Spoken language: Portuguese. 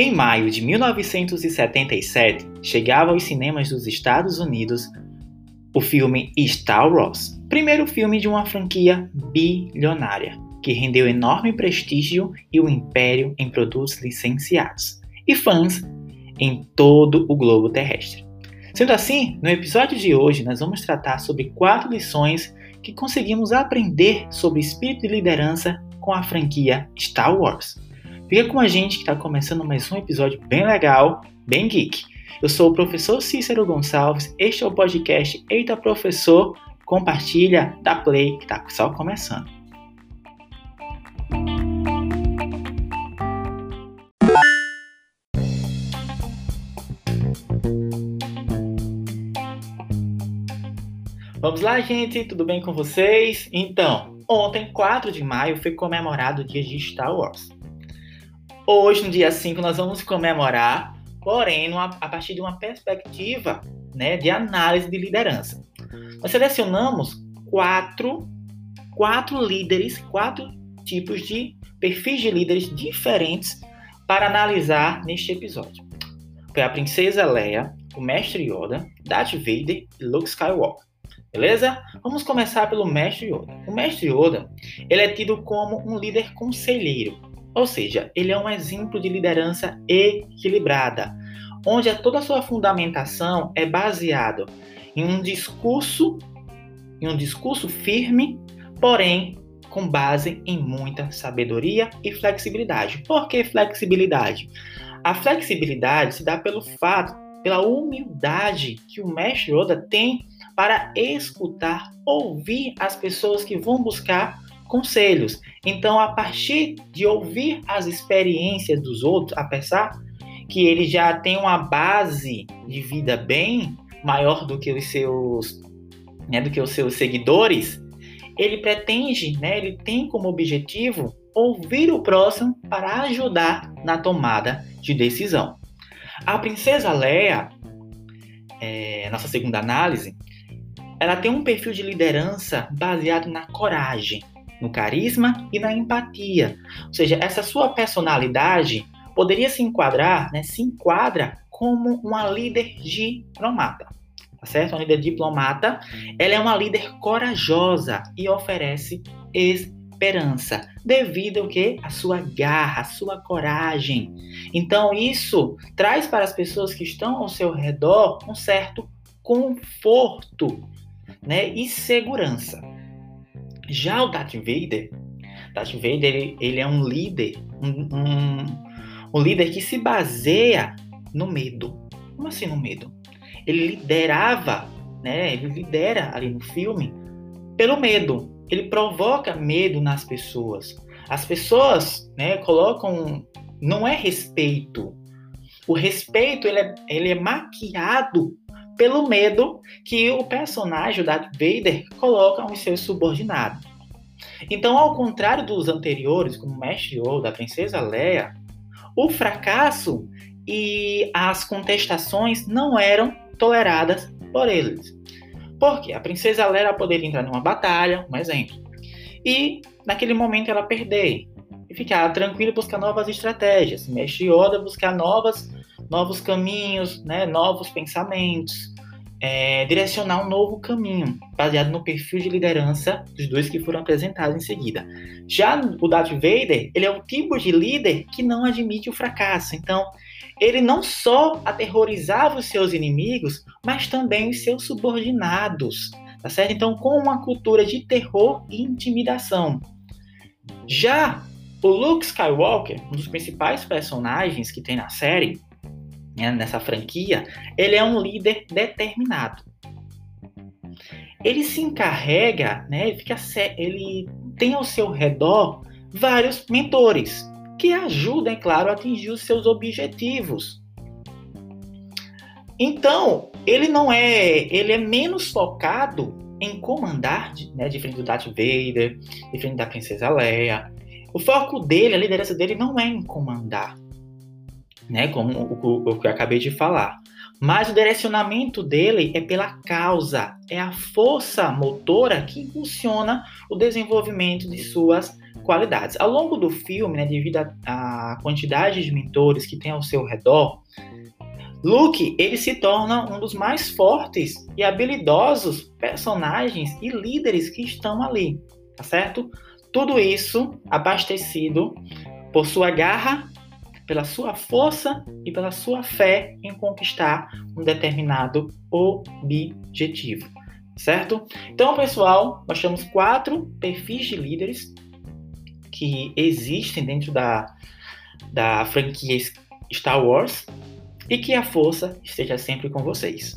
Em maio de 1977, chegava aos cinemas dos Estados Unidos o filme Star Wars, primeiro filme de uma franquia bilionária, que rendeu enorme prestígio e o império em produtos licenciados e fãs em todo o globo terrestre. Sendo assim, no episódio de hoje nós vamos tratar sobre quatro lições que conseguimos aprender sobre espírito de liderança com a franquia Star Wars. Fica com a gente que está começando mais um episódio bem legal, bem geek. Eu sou o professor Cícero Gonçalves, este é o podcast Eita Professor, compartilha, dá play, que está só começando. Vamos lá, gente, tudo bem com vocês? Então, ontem, 4 de maio, foi comemorado o dia de Star Wars. Hoje, no dia 5, nós vamos comemorar, porém, numa, a partir de uma perspectiva né, de análise de liderança. Nós selecionamos quatro, quatro líderes, quatro tipos de perfis de líderes diferentes para analisar neste episódio. Foi a princesa Leia, o mestre Yoda, Darth Vader e Luke Skywalker. Beleza? Vamos começar pelo mestre Yoda. O mestre Yoda, ele é tido como um líder conselheiro, ou seja, ele é um exemplo de liderança equilibrada, onde toda a sua fundamentação é baseado em um discurso, em um discurso firme, porém com base em muita sabedoria e flexibilidade. Por que flexibilidade? A flexibilidade se dá pelo fato, pela humildade que o mestre Yoda tem para escutar, ouvir as pessoas que vão buscar conselhos. Então, a partir de ouvir as experiências dos outros, apesar que ele já tem uma base de vida bem maior do que os seus, né, do que os seus seguidores, ele pretende, né, ele tem como objetivo ouvir o próximo para ajudar na tomada de decisão. A princesa Leia, é, nossa segunda análise, ela tem um perfil de liderança baseado na coragem, no carisma e na empatia. Ou seja, essa sua personalidade poderia se enquadrar, né, se enquadra como uma líder diplomata. Tá certo? Uma líder diplomata, ela é uma líder corajosa e oferece esperança, devido ao que? A sua garra, a sua coragem. Então isso traz para as pessoas que estão ao seu redor um certo conforto, né, e segurança. Já o Darth Vader, Darth Vader ele, ele é um líder, um, um, um líder que se baseia no medo. Como assim no medo? Ele liderava, né? Ele lidera ali no filme pelo medo. Ele provoca medo nas pessoas. As pessoas, né, colocam não é respeito. O respeito ele é, ele é maquiado pelo medo que o personagem, Darth Vader, coloca aos seus subordinados. Então, ao contrário dos anteriores, como Mestre Yoda, a Princesa Leia, o fracasso e as contestações não eram toleradas por eles. Porque a Princesa Leia poderia entrar numa batalha, um exemplo, e naquele momento ela perder e ficar tranquila buscar novas estratégias. Mestre Yoda buscar novas novos caminhos, né, novos pensamentos, é, direcionar um novo caminho, baseado no perfil de liderança dos dois que foram apresentados em seguida. Já o Darth Vader, ele é o tipo de líder que não admite o fracasso. Então, ele não só aterrorizava os seus inimigos, mas também os seus subordinados, tá certo? Então, com uma cultura de terror e intimidação. Já o Luke Skywalker, um dos principais personagens que tem na série, né, nessa franquia, ele é um líder determinado. Ele se encarrega, né, fica, ele tem ao seu redor vários mentores que ajudam, é claro, a atingir os seus objetivos. Então, ele não é, ele é menos focado em comandar, né, diferente do Darth Vader, diferente da Princesa Leia. O foco dele, a liderança dele não é em comandar, né? Como o, o que eu acabei de falar. Mas o direcionamento dele é pela causa, é a força motora que impulsiona o desenvolvimento de suas qualidades. Ao longo do filme, né, devido à quantidade de mentores que tem ao seu redor, Luke ele se torna um dos mais fortes e habilidosos personagens e líderes que estão ali, tá certo? Tudo isso abastecido por sua garra, pela sua força e pela sua fé em conquistar um determinado objetivo, certo? Então, pessoal, nós temos quatro perfis de líderes que existem dentro da, da franquia Star Wars e que a força esteja sempre com vocês.